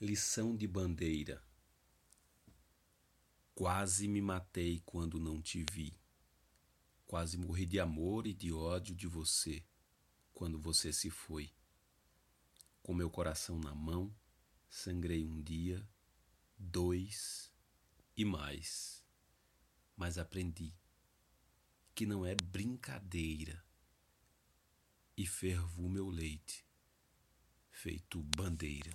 Lição de bandeira. Quase me matei quando não te vi. Quase morri de amor e de ódio de você quando você se foi. Com meu coração na mão, sangrei um dia, dois e mais. Mas aprendi que não é brincadeira e fervo o meu leite feito bandeira.